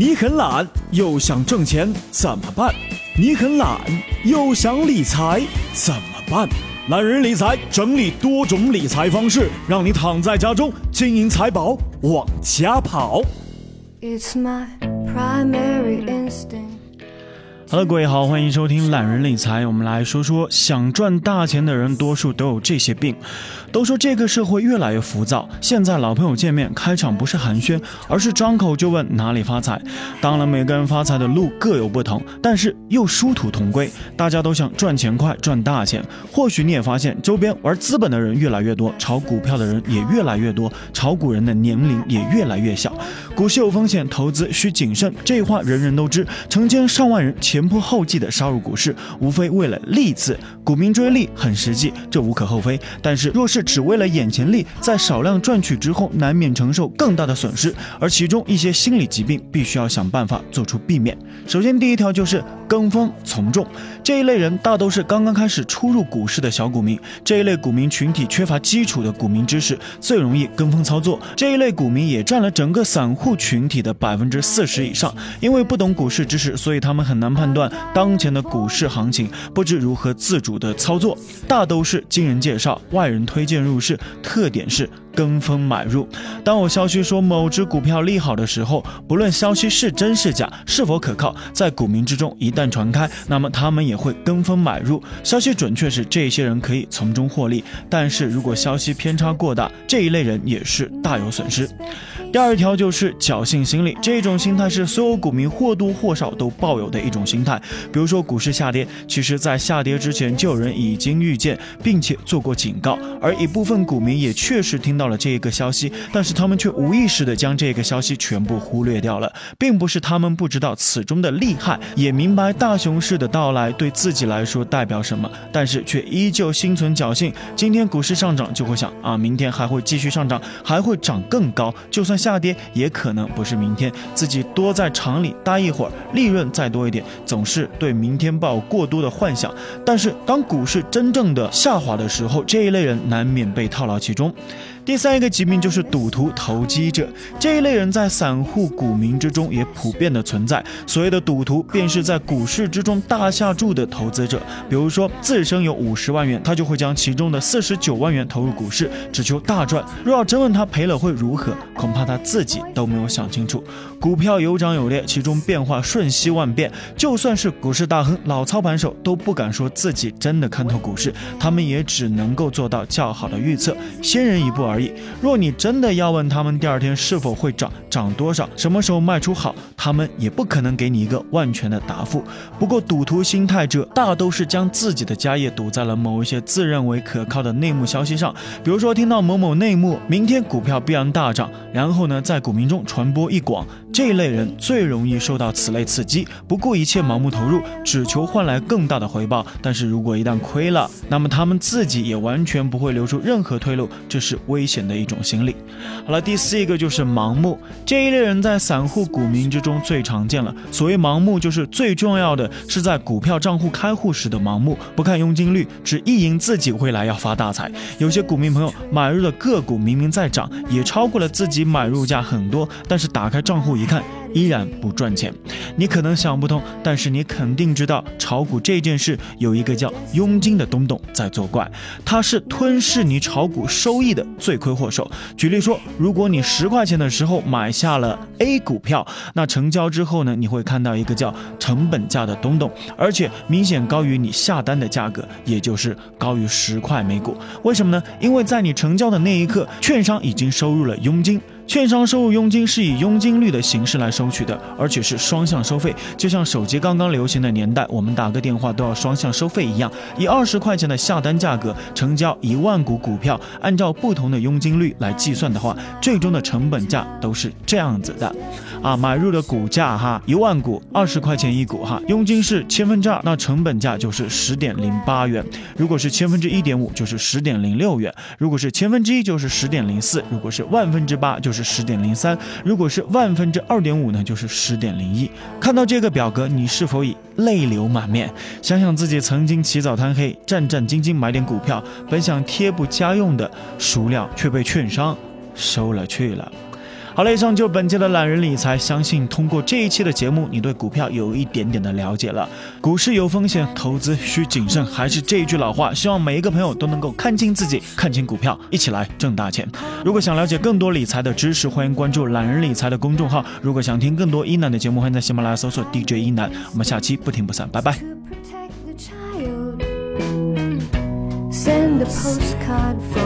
你很懒又想挣钱怎么办？你很懒又想理财怎么办？懒人理财整理多种理财方式，让你躺在家中，金银财宝往家跑。It's my primary instinct. Hello，各位好，欢迎收听懒人理财。我们来说说，想赚大钱的人，多数都有这些病。都说这个社会越来越浮躁，现在老朋友见面开场不是寒暄，而是张口就问哪里发财。当然，每个人发财的路各有不同，但是又殊途同归，大家都想赚钱快，赚大钱。或许你也发现，周边玩资本的人越来越多，炒股票的人也越来越多，炒股人的年龄也越来越小。股市有风险，投资需谨慎，这话人人都知。成千上万人前仆后继地杀入股市，无非为了利字。股民追利很实际，这无可厚非。但是若是只为了眼前利，在少量赚取之后，难免承受更大的损失，而其中一些心理疾病，必须要想办法做出避免。首先，第一条就是跟风从众，这一类人大都是刚刚开始初入股市的小股民，这一类股民群体缺乏基础的股民知识，最容易跟风操作。这一类股民也占了整个散户群体的百分之四十以上，因为不懂股市知识，所以他们很难判断当前的股市行情，不知如何自主的操作，大都是经人介绍、外人推荐入市，特点是。跟风买入。当我消息说某只股票利好的时候，不论消息是真是假，是否可靠，在股民之中一旦传开，那么他们也会跟风买入。消息准确时，这些人可以从中获利；但是如果消息偏差过大，这一类人也是大有损失。第二条就是侥幸心理，这种心态是所有股民或多或少都抱有的一种心态。比如说股市下跌，其实在下跌之前就有人已经预见，并且做过警告，而一部分股民也确实听到了这一个消息，但是他们却无意识的将这个消息全部忽略掉了，并不是他们不知道此中的利害，也明白大熊市的到来对自己来说代表什么，但是却依旧心存侥幸。今天股市上涨就会想啊，明天还会继续上涨，还会涨更高，就算。下跌也可能不是明天，自己多在场里待一会儿，利润再多一点，总是对明天抱过多的幻想。但是当股市真正的下滑的时候，这一类人难免被套牢其中。第三一个疾病就是赌徒投机者，这一类人在散户股民之中也普遍的存在。所谓的赌徒，便是在股市之中大下注的投资者。比如说自身有五十万元，他就会将其中的四十九万元投入股市，只求大赚。若要真问他赔了会如何，恐怕他自己都没有想清楚。股票有涨有跌，其中变化瞬息万变，就算是股市大亨、老操盘手都不敢说自己真的看透股市，他们也只能够做到较好的预测，先人一步。而已。若你真的要问他们第二天是否会涨，涨多少，什么时候卖出好，他们也不可能给你一个万全的答复。不过赌徒心态者大都是将自己的家业赌在了某一些自认为可靠的内幕消息上，比如说听到某某内幕，明天股票必然大涨，然后呢在股民中传播一广。这一类人最容易受到此类刺激，不顾一切盲目投入，只求换来更大的回报。但是如果一旦亏了，那么他们自己也完全不会留出任何退路，这是危危险的一种心理。好了，第四一个就是盲目，这一类人在散户股民之中最常见了。所谓盲目，就是最重要的是在股票账户开户时的盲目，不看佣金率，只意淫自己未来要发大财。有些股民朋友买入的个股明明在涨，也超过了自己买入价很多，但是打开账户。一看。依然不赚钱，你可能想不通，但是你肯定知道，炒股这件事有一个叫佣金的东东在作怪，它是吞噬你炒股收益的罪魁祸首。举例说，如果你十块钱的时候买下了 A 股票，那成交之后呢，你会看到一个叫成本价的东东，而且明显高于你下单的价格，也就是高于十块每股。为什么呢？因为在你成交的那一刻，券商已经收入了佣金。券商收入佣金是以佣金率的形式来收取的，而且是双向收费，就像手机刚刚流行的年代，我们打个电话都要双向收费一样。以二十块钱的下单价格成交一万股股票，按照不同的佣金率来计算的话，最终的成本价都是这样子的。啊，买入的股价哈，一万股二十块钱一股哈，佣金是千分之二，那成本价就是十点零八元。如果是千分之一点五，就是十点零六元；如果是千分之一，就是十点零四；如果是万分之八，就是。十点零三，如果是万分之二点五呢，就是十点零一。看到这个表格，你是否已泪流满面？想想自己曾经起早贪黑、战战兢兢买点股票，本想贴补家用的，孰料却被券商收了去了。好了，以上就是本期的懒人理财。相信通过这一期的节目，你对股票有一点点的了解了。股市有风险，投资需谨慎。还是这一句老话，希望每一个朋友都能够看清自己，看清股票，一起来挣大钱。如果想了解更多理财的知识，欢迎关注懒人理财的公众号。如果想听更多一楠的节目，欢迎在喜马拉雅搜索 DJ 一楠。我们下期不听不散，拜拜。Send a postcard for